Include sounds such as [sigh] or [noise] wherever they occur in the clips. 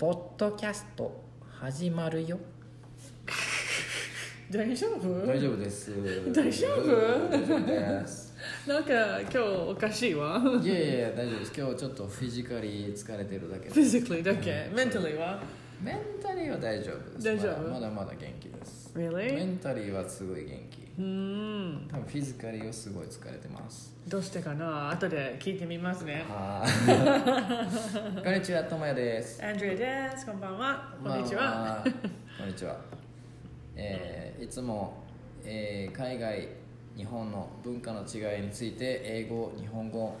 ポッドキャスト始まるよ。[laughs] 大丈夫？大丈夫です。大丈夫？大丈夫です。なんか今日おかしいわ。いやいやいや大丈夫です。今日ちょっとフィジカリー疲れてるだけで。す physically だけ？mentally は？メンタリーは大丈夫です。大丈夫？まだまだ元気です。メ really ンタリーはすごい元気。うーん。多分フィジカリーはすごい疲れてます。どうしてかな？後で聞いてみますね。はーい。こんにちはともやです。アンドレアです。こんばんは。こんにちは、まあこんにちは、えーいつも、えー海外日本の文化の違いについて英語日本語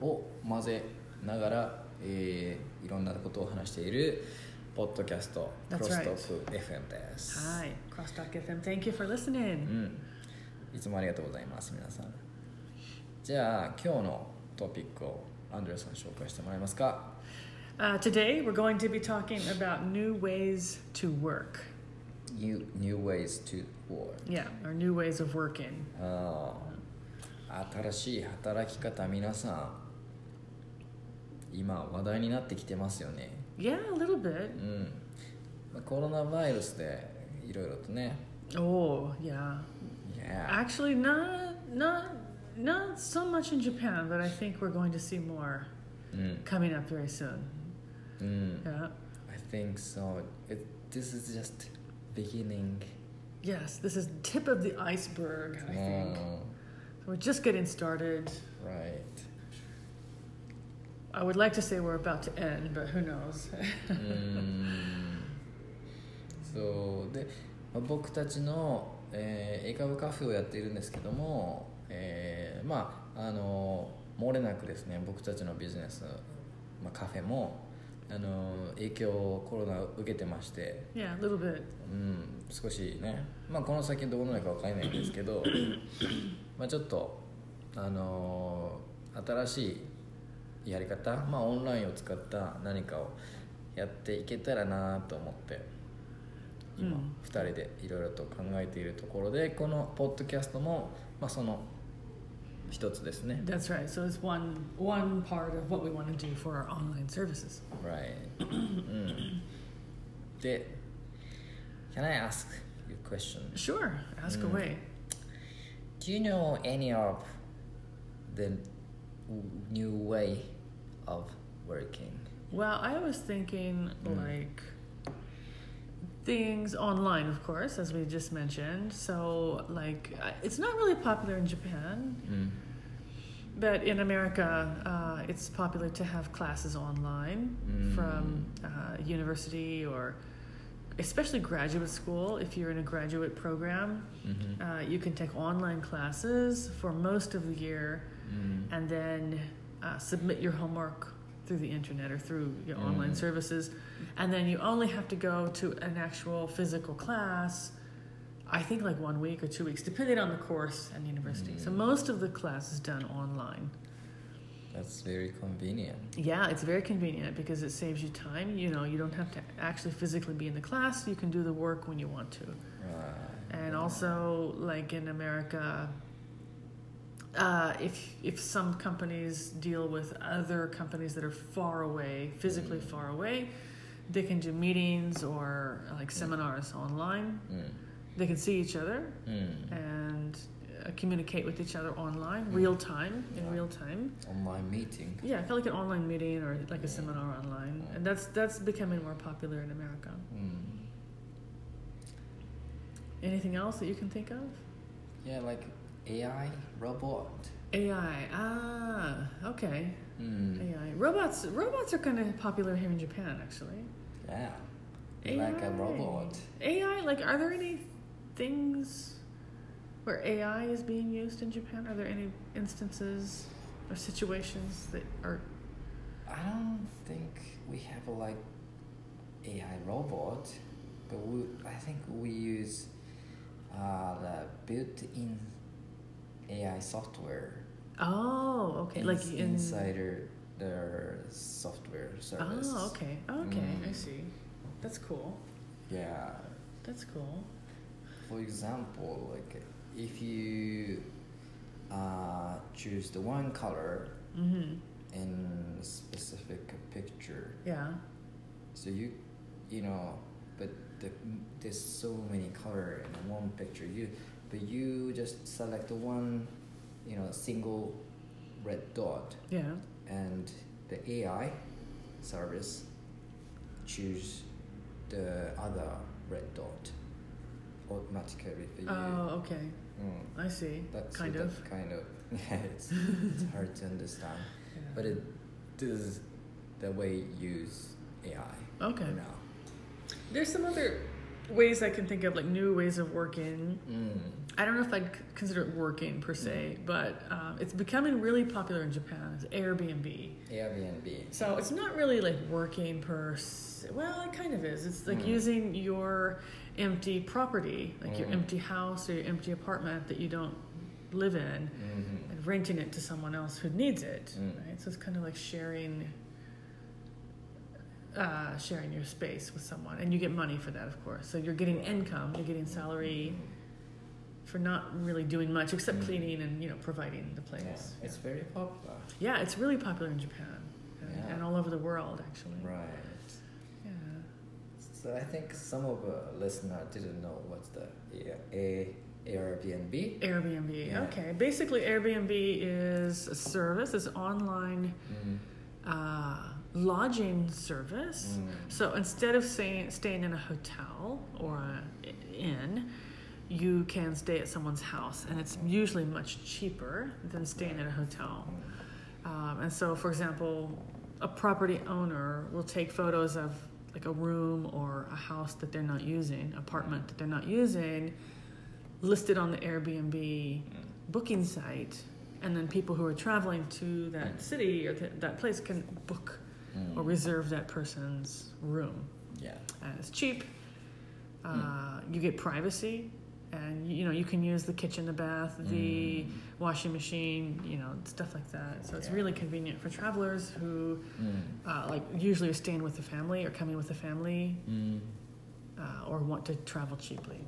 を混ぜながら、えーいろんなことを話しているポッドキャストクロス.トーク FM ですはい Crosstalk FM thank you for listening うん、いつもありがとうございます皆さんじゃあ今日のトピックをアンドレさん紹介してもらえますか Uh, today we're going to be talking about new ways to work New, new ways to work yeah or new ways of working ああ新しい働き方皆さん今話題になってきてますよね yeah a little bit うんまあコロナウイルスでいろいろとね oh yeah Yeah Actually, not not not so much in Japan, but I think we're going to see more うん coming up very soon. うん Yeah. I think so It, This is just beginning Yes, this is tip of the iceberg. I think うん we're just getting started. Right I would like to say we're about to end, but who knows? [laughs] そう。で、まあ僕たちの、えー、英会話カフェをやっているんですけども、えーまああの漏れなくですね僕たちのビジネス、まあ、カフェもあの影響をコロナ受けてまして、yeah, a little bit. うん、少しね、まあ、この先どうなるか分からないんですけど。[laughs] まあちょっとあの新しいやり方、まあ、オンラインを使った何かをやっていけたらなと思って今、うん2人でいろいろと考えているところでこのポッドキャストも、まあ、その一つですね That's right. So it's one one part of what we want to do for our online services. Right うんで Can I ask you a question? Sure, ask Mm. away. Do you know any of the new way of working? Well, I was thinking mm. like things online, of course, as we just mentioned. So, like, it's not really popular in Japan. Mm. But in America, uh, it's popular to have classes online mm. from uh, university or especially graduate school. If you're in a graduate program, mm-hmm. uh, you can take online classes for most of the year mm. and then uh, submit your homework through the internet or through your online Mm. services. And then you only have to go to an actual physical class, I think like one week or two weeks, depending on the course and university. So Mm. most of the class is done online. That's very convenient. Yeah, it's very convenient because it saves you time. You know, you don't have to actually physically be in the class, you can do the work when you want to. Right. And also, like in America, uh, if if some companies deal with other companies that are far away, physically mm. far away, they can do meetings or like mm. seminars online. Mm. They can see each other mm. and uh, communicate with each other online, mm. real time, in real time. Online meeting. Yeah, I feel like an online meeting or like a seminar online, and that's that's becoming more popular in America. Anything else that you can think of? Yeah, like AI, robot. AI. Ah, okay. うん、AI. Robots robots are kind of popular here in Japan actually. Yeah. Like a robot. AI like are there any things where AI is being used in Japan? Are there any instances or situations that are I don't think we have a like AI robot, but we, I think we use uh, the built-in AI software. Oh, okay. like ins- in insider their software service. Oh, okay. Okay, I Mm. see. That's cool. Yeah. That's cool. For example, like if you uh, choose the one color Mhm. in a specific picture, Yeah. So you, you know, but the, there's so many color in one picture. You, but you just select the one, you know, single red dot, Yeah. and the AI service choose the other red dot automatically for you. Oh, okay. Mm. I see. That's kind so of. that kind of [laughs] yeah. It's, it's [laughs] hard to understand, Yeah. but it does the way you use AI Okay. now. There's some other ways I can think of, like new ways of working. Mm. I don't know if I'd consider it working per se, but um, it's becoming really popular in Japan. It's Airbnb. Airbnb. So it's not really like working per se. Well, it kind of is. It's like Mm. using your empty property, like your Mm. empty house or your empty apartment that you don't live in, Mhm. and renting it to someone else who needs it. Mm. Right. So it's kind of like sharing. Uh, sharing your space with someone, and you get money for that, of course. So you're getting income, you're getting salary for not really doing much except Mm. cleaning and you know providing the place. Yeah, it's very popular. Yeah, it's really popular in Japan and, Yeah. and all over the world, actually. Right. Yeah. So I think some of the listener didn't know what's the A- A- Airbnb. Airbnb. Yeah. Okay. Basically, Airbnb is a service, it's online Mm. uh, lodging service. Mm. So instead of staying, staying in a hotel or an inn, you can stay at someone's house, and it's usually much cheaper than staying at a hotel. Um, and so, for example, a property owner will take photos of like a room or a house that they're not using, apartment that they're not using, listed on the Airbnb booking site, and then people who are traveling to that Mm. city or th- that place can book Mm. or reserve that person's room. Yeah. And it's cheap. Uh, You get privacy, and you know you can use the kitchen, the bath, the Mm. washing machine, you know stuff like that. So it's Yeah. really convenient for travelers who, Mm. uh, like, usually are staying with the family or coming with the family, Mm. uh, or want to travel cheaply.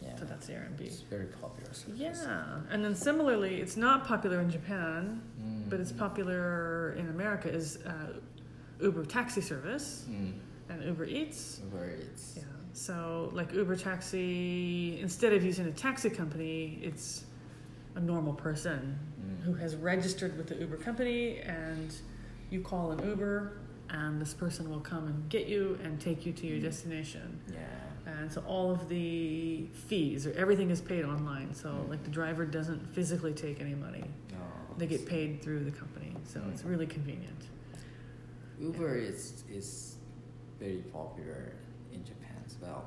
Yeah. So that's Airbnb. It's very popular. service. Yeah, and then similarly, it's not popular in Japan, Mm. but it's popular in America. Is uh, Uber taxi service Mm. and Uber Eats. Where it's. Yeah. So like Uber taxi, instead of using a taxi company, it's a normal person Mm. who has registered with the Uber company, and you call an Uber, and this person will come and get you and take you to your Mm. destination. Yeah. And so all of the fees or everything is paid online. So Mm. like the driver doesn't physically take any money. Oh, They get paid through the company. So Mm. it's really convenient. Uber is is very popular in Japan as well.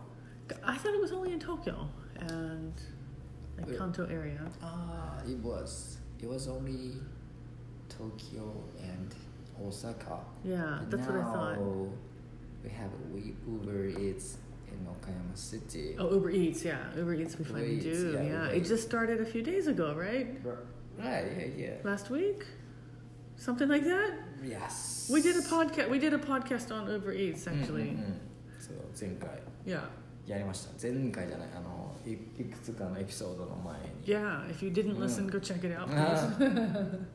I thought it was only in Tokyo and like Yeah. Kanto area. Ah, it was. It was only Tokyo and Osaka. Yeah, But that's what I thought. now We have Uber Eats in Okayama City. Oh, Uber Eats, yeah. Uber Eats we finally Eats, do. yeah, Yeah, it just started a few days ago, right? Right. Yeah. Yeah. Last week? Something like that? Yes. We did a podcast we did a podcast on Uber Eats うんうん actually. うんそう前回 Yeah. やりました前回じゃないあのいいくつかのエピソードの前に Yeah, if you didn't listen, Mm. go check it out.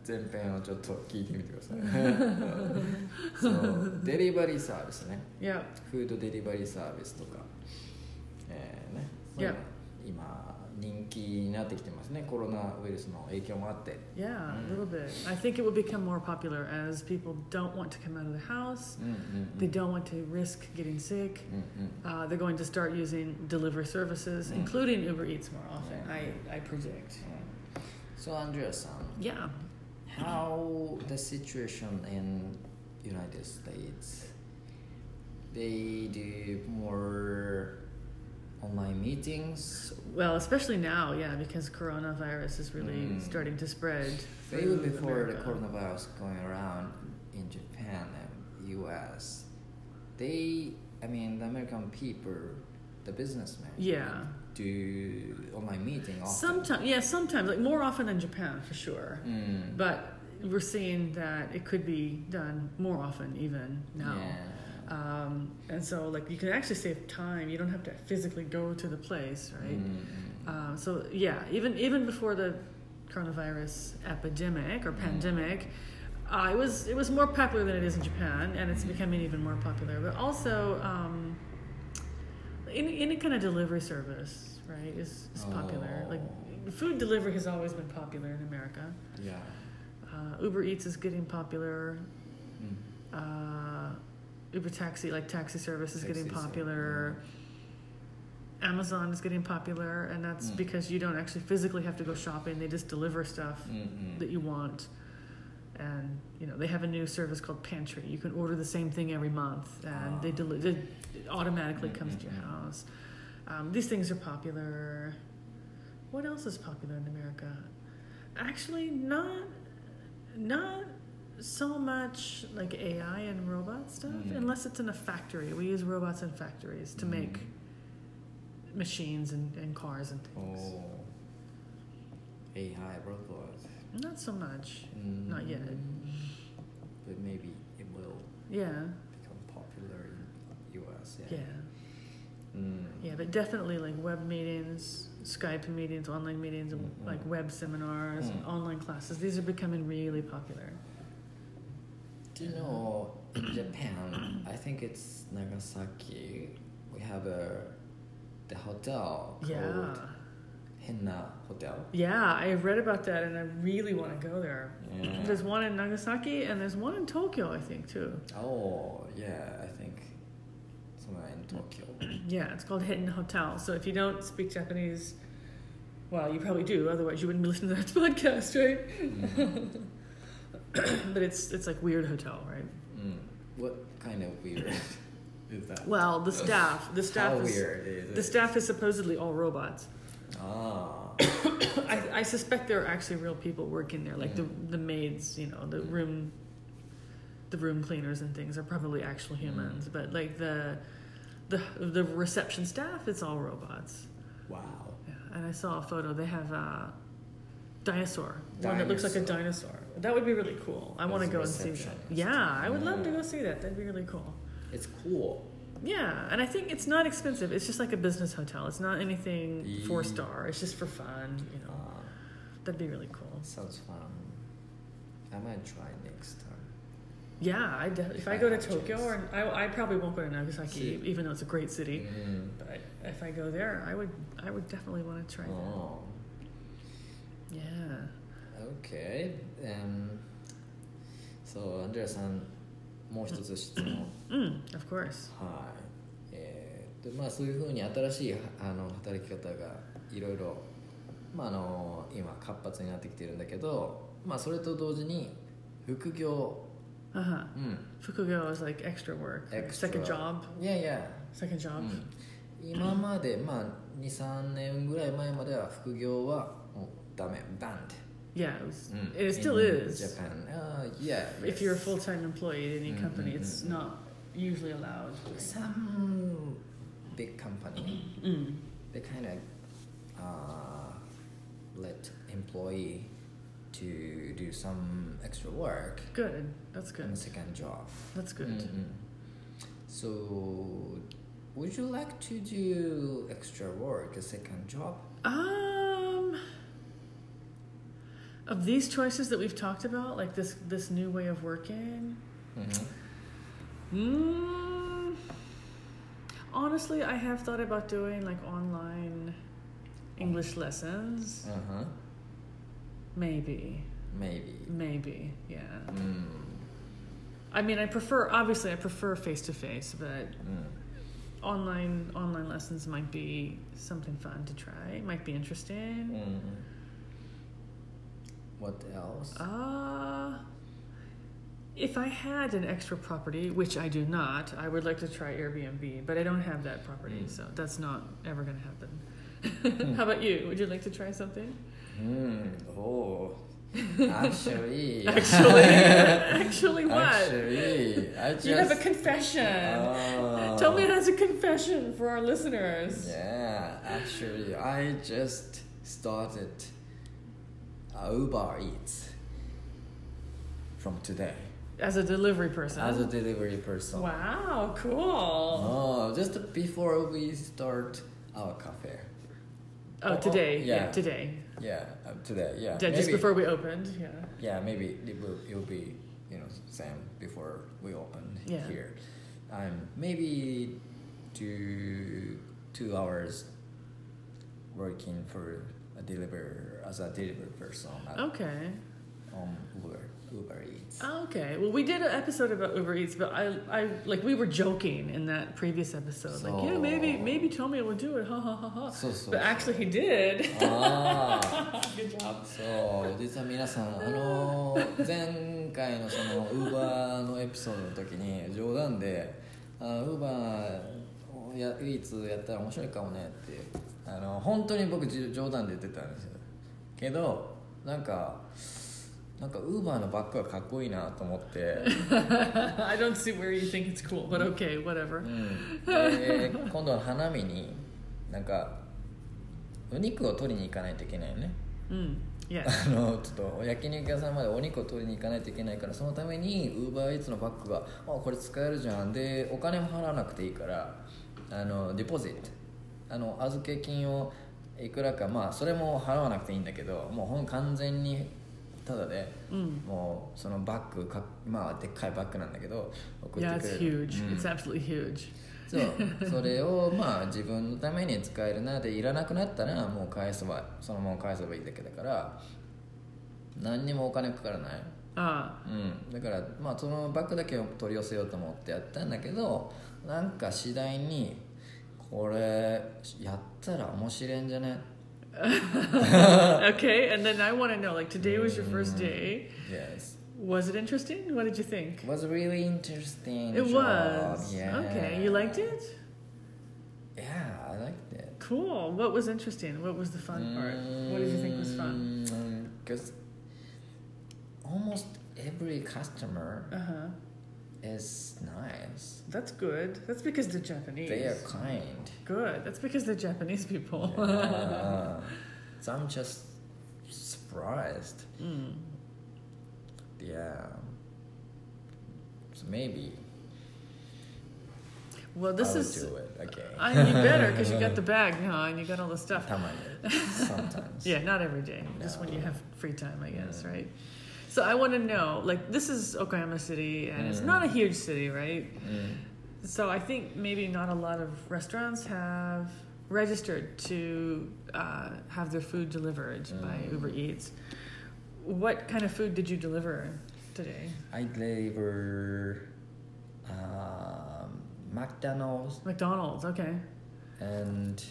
前編をちょっと聞いてみてくださいそうデリバリーサービスね yeah. フードデリバリーサービスとかえーねそういうの Yeah. 今人気になってきてますねコロナウイルスの影響もあって Yeah, a Mm. little bit. I think it will become more popular as people don't want to come out of the house. うんうんうん They don't want to risk getting sick. うんうん Uh, they're going to start using delivery services, Mm. including Uber Eats more often. Yeah. I, I predict. So Andrea さん Yeah. how the situation in United States they do more online meetings Well, especially now, yeah, because coronavirus is really Mm. starting to spread. even before the coronavirus going around in Japan and US they I mean the American people the businessmen Yeah. do online meeting often Sometimes, yeah, sometimes, like more often than Japan for sure. mm. But we're seeing that it could be done more often even now. yeah. Um, and so, like, you can actually save time. You don't have to physically go to the place, right? Mm. Um, so yeah, even even before the coronavirus epidemic or Mm. pandemic, Uh, it was it was more popular than it is in Japan, and it's becoming even more popular. But also, um, any any kind of delivery service, right, is, is popular. Oh. Like food delivery has always been popular in America. Yeah. Uh, Uber Eats is getting popular. Mm. Uh, Uber Taxi, like taxi service, is getting Taxi service, popular. Amazon is getting popular, and that's Mm. because you don't actually physically have to go shopping. They just deliver stuff Mm-mm. that you want. And you know they have a new service called Pantry. You can order the same thing every month, and they Ah. deli- it automatically comes to your house. Um, these things are popular. What else is popular in America? Actually, not not so much like AI and robot stuff, Mm. unless it's in a factory. We use robots in factories to make Mm. machines and, and cars and things. Oh. AI robots. Not so much. Mm. Not yet. But maybe it will Yeah, become popular in US. yeah, Yeah. Mm. yeah. But definitely like web meetings, Skype meetings, online meetings, Mm, mm. like web seminars, Mm. online classes. These are becoming really popular. You know in Japan? I think it's Nagasaki. We have a the hotel called Yeah, Henn na Hotel. yeah. I have read about that, and I really want to go there. Yeah. There's one in Nagasaki, and there's one in Tokyo, I think too. Oh yeah, I think somewhere in Tokyo. [clears throat] Yeah, it's called Henn na Hotel. So if you don't speak Japanese, well, you probably do. Otherwise, you wouldn't be listening to that [laughs] podcast, right? Mm. [coughs] but it's it's like weird hotel, right? Mm. What kind of weird [coughs] is that? Well, the staff, the staff How is weird is the it? staff is supposedly all robots. Ah. [coughs] I, I suspect there are actually real people working there, like the the maids, you know, the room, the room cleaners and things are probably actual humans, but like the the the reception staff, it's all robots. Wow. Yeah, and I saw a photo. They have a dinosaur, one that looks like a Dinosaur. That would be really cool. I want to go and see that. Yeah, I would love to go see that. That'd be really cool. It's cool. Yeah, and I think it's not expensive. It's just like a business hotel. It's not anything four star. It's just for fun. You know, Ah, that'd be really cool. sounds fun. I might try next time. Yeah, I de- if I I go to Tokyo, chance. or I, I probably won't go to Nagasaki, See. even though it's a great city. Mm. But if I go there, I would I would definitely want to try that. Oh. Yeah. Okay. Um, そう、アンドレアさん、もう一つ質問。Mm, of course. はい。えー、とまあそういうふうに新しいあの働き方がいろいろ、まああの今活発になってきてるんだけど、まあそれと同時に副業、Uh huh. うん、Fukugyo is like extra work, extra second job, いやいや、second job? うん、今までまあ23年ぐらい前までは副業はダメ banned yeah it, was, mm. it still in is japan uh, yeah yes. if you're a full-time employee at any mm, company mm-hmm. it's mm, mm. not usually allowed some big company mm. they kind of uh, let employee to do some extra work good that's good second job that's good mm-hmm. so would you like to do extra work a second job ah of these choices that we've talked about, like this this new way of working, Mhm. mm, honestly, I have thought about doing like online English lessons. uh-huh Maybe, maybe maybe, yeah. mm. I mean, I prefer obviously I prefer face to face, but Mm. online online lessons might be something fun to try. Might be interesting. Mm. What else? Uh, if I had an extra property, which I do not, I would like to try Airbnb, but I don't have that property, Mm. so that's not ever going to happen. [laughs] How about you? Would you like to try something? Mm. Oh, [laughs] actually, Actually, [laughs] actually, what? Actually, I just you have a confession. Oh. Tell me that's a confession for our listeners. Yeah, actually, I just started Uber Eats from today As a delivery person. as a delivery person. wow, cool. Oh, just before we start our cafe. Oh, oh, today. yeah. Yeah, today. Yeah, uh, today. Yeah, Yeah, just before we opened. Yeah. Yeah, maybe it will, it will be you know same before we opened Yeah. here. Um, maybe two two hours working for a deliver as a delivery person at, Okay. on Uber Uber Eats. Oh, Okay. Well, we did an episode about Uber Eats, but I, I like we were joking in that previous episode. like, yeah, maybe, So- maybe Tommy will do it. Ha ha ha ha. そうそう。But actually, he did. ああ。Good job. そう実は皆さんあの前回のそのウーバーのエピソードの時に冗談で「あウーバーやイーツやったら面白いかもね」ってあの本当に僕じ冗談で言ってたんですよけどなんかなんかウーバーのバッグがかっこいいなと思って、[laughs] I don't see where you think it's cool, but okay, whatever. うん、で [laughs] 今度は花見になんかお肉を取りに行かないといけないよね Mm. Yeah. あのちょっと焼肉屋さんまでお肉を取りに行かないといけないからそのためにウーバーイーツのバッグが「あこれ使えるじゃん」でお金も払わなくていいからあのデポジットあの預け金をいくらかまあそれも払わなくていいんだけどもうほん完全にただで、Mm. もうそのバッグかまあでっかいバッグなんだけど送って Yeah, く it's れる huge. うん It's absolutely huge. [laughs] そうそれをまあ自分のために使えるなでいらなくなったらもう返せばそのまま返せばいいだけだから何にもお金かからない Ah. うん、だからまあそのバッグだけを取り寄せようと思ってやったんだけどなんか次第にこれやったら面白いんじゃね [laughs] okay, and then I want to know like, today was your first day. Yes Was it interesting? What did you think? It was really interesting It job. was. yeah. Okay, you liked it? Yeah, I liked it Cool. What was interesting? What was the fun part? What did you think was fun? Because almost every customer Uh huh. is nice. That's good. That's because the Japanese. They are kind. Good. That's because the Japanese people. yeah. [laughs] So I'm just surprised. Mm. Yeah. So maybe. Well, this I'll is. Do it. Okay. I mean, better because you got the [laughs] bag now and you got all the stuff. [laughs] Sometimes. yeah, not every day. No. Just when you have free time, I guess, yeah. right? So I want to know, like, this is Okayama City, and it's Mm. not a huge city, right? Mm. So I think maybe not a lot of restaurants have registered to uh, have their food delivered by Mm. Uber Eats. What kind of food did you deliver today? I deliver um, McDonald's McDonald's. Okay. and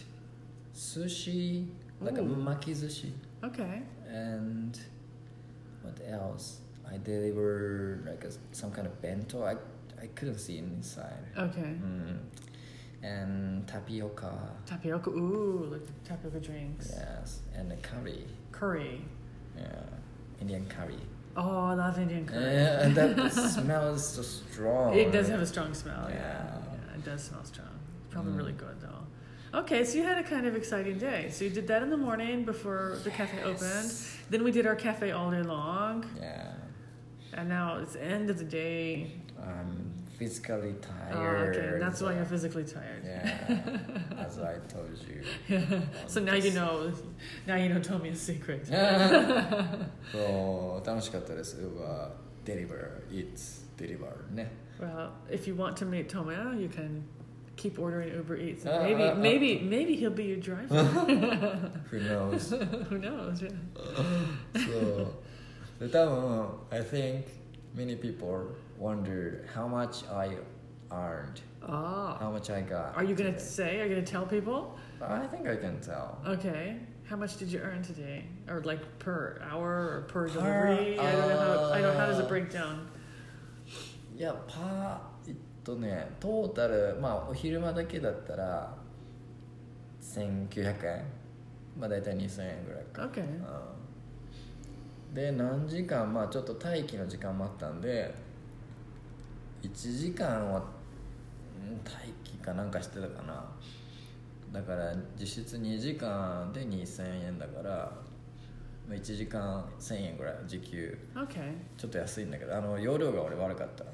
sushi, like a maki sushi, Okay. and what else? I delivered like a, some kind of bento. I I couldn't see inside. Okay. Mm. And tapioca, Tapioca. Ooh, like tapioca drinks. yes, and a curry, Curry. yeah, Indian curry. Oh, I love Indian curry. Yeah, [laughs] and that smells so strong. It does have a strong smell. Yeah. Yeah. yeah it does smell strong. It's Probably Mm. really good though. Okay, so you had a kind of exciting day. So you did that in the morning before the cafe opened. Then we did our cafe all day long. Yeah. And now it's the end of the day. I'm physically tired. Oh, okay, that's why you're physically tired. Yeah, [laughs] as I told you. Yeah. [laughs] So now you know. Now you know. Tell me a secret. [laughs] so 楽しかったです。Deliver, it's deliver Well, if you want to meet Tomoya, you can keep ordering Uber Eats. And uh, maybe, uh, uh. maybe, uh, maybe he'll be your driver. [laughs] [laughs] who knows? who knows? Yeah. [laughs] so, the I think many people wonder how much I earned. Ah. How much I got. Are you going to say? Are you going to tell people? I think I can tell. Okay. How much did you earn today? Or like per hour or per, per delivery? I don't know how, I don't, how does it break down? Yeah, pa, とねトータルまあお昼間だけだったら1900円。まあ大体2000円ぐらいか、Okay. うん、で何時間まあちょっと待機の時間もあったんで1時間はうん待機かなんかしてたかな。だから実質2時間で2000円だからまあ1時間1000円ぐらい時給。Okay. ちょっと安いんだけどあの容量が俺悪かった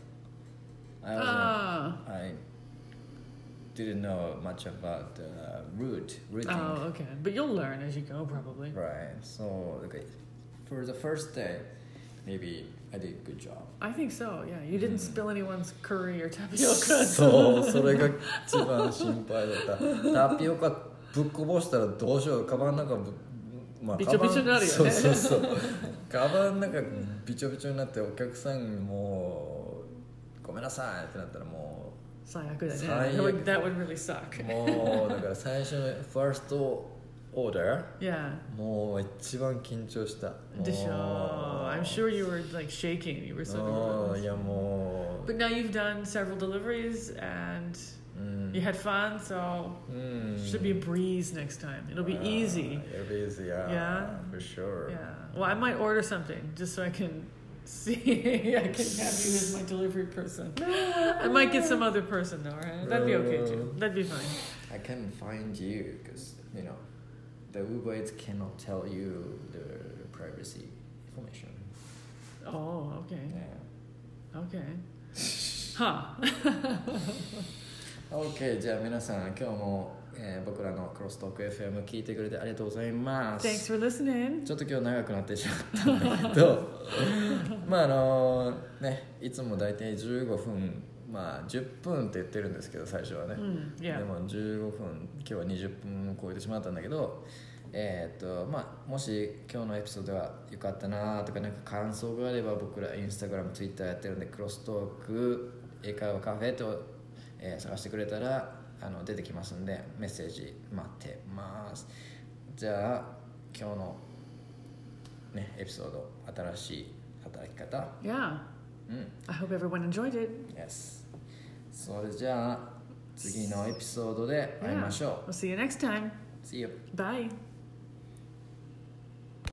I, wasn't, Ah. I didn't know much about the route routing Oh, okay. But you'll learn as you go, probably. right so okay, for the first day maybe I did a good job I think so. Yeah, you didn't Mm. spill anyone's curry or tapioca. そうそれが一番心配だったタピオカぶっこぼしたらどうしようカバンの中ぶまあびちょびちょになるよねカバンそうそうそうカバンの中びちょびちょになってお客さんにもう [laughs] [laughs] ごめんなさいってなったらも最悪だね。最 That 悪 would, that would really suck. うもうだから最初のファーストオーダー Yeah. もう一番緊張したもうでしょ I'm sure you were like shaking. You were so もう nervous. いやもう But now you've done several deliveries and うん you had fun, so うん it should be a breeze next time. It'll be easy. It'll be easy, yeah. Yeah? For sure. Yeah. Well, I might order something just so I can see. [laughs] I can have you as my delivery person. I might get some other person though, right? That'd be okay too. That'd be fine. I can find you because, you know, the Uber Eats cannot tell you the privacy information. Oh, okay. Yeah. Okay. [laughs] Huh. OK じゃあ皆さん今日も、 [laughs] えー僕らのクロストーク FM 聞いてくれてありがとうございます Thanks for listening. ちょっと今日長くなってしまったんだけど [laughs] まああのねいつも大体15分まあ10分って言ってるんですけど最初はね、Mm, yeah. でも15分今日は20分超えてしまったんだけどえーっとまあもし今日のエピソードが良かったなとかなんか感想があれば僕らインスタグラムツイッターやってるんでクロストーク英会話カフェと、えー探してくれたらあの出てきますんでメッセージ待ってますじゃあ今日のねエピソード新しい働き方？Yeah. うん I hope everyone enjoyed it. Yes それじゃあ次のエピソードで会いましょう We'll see you next time. See you Bye.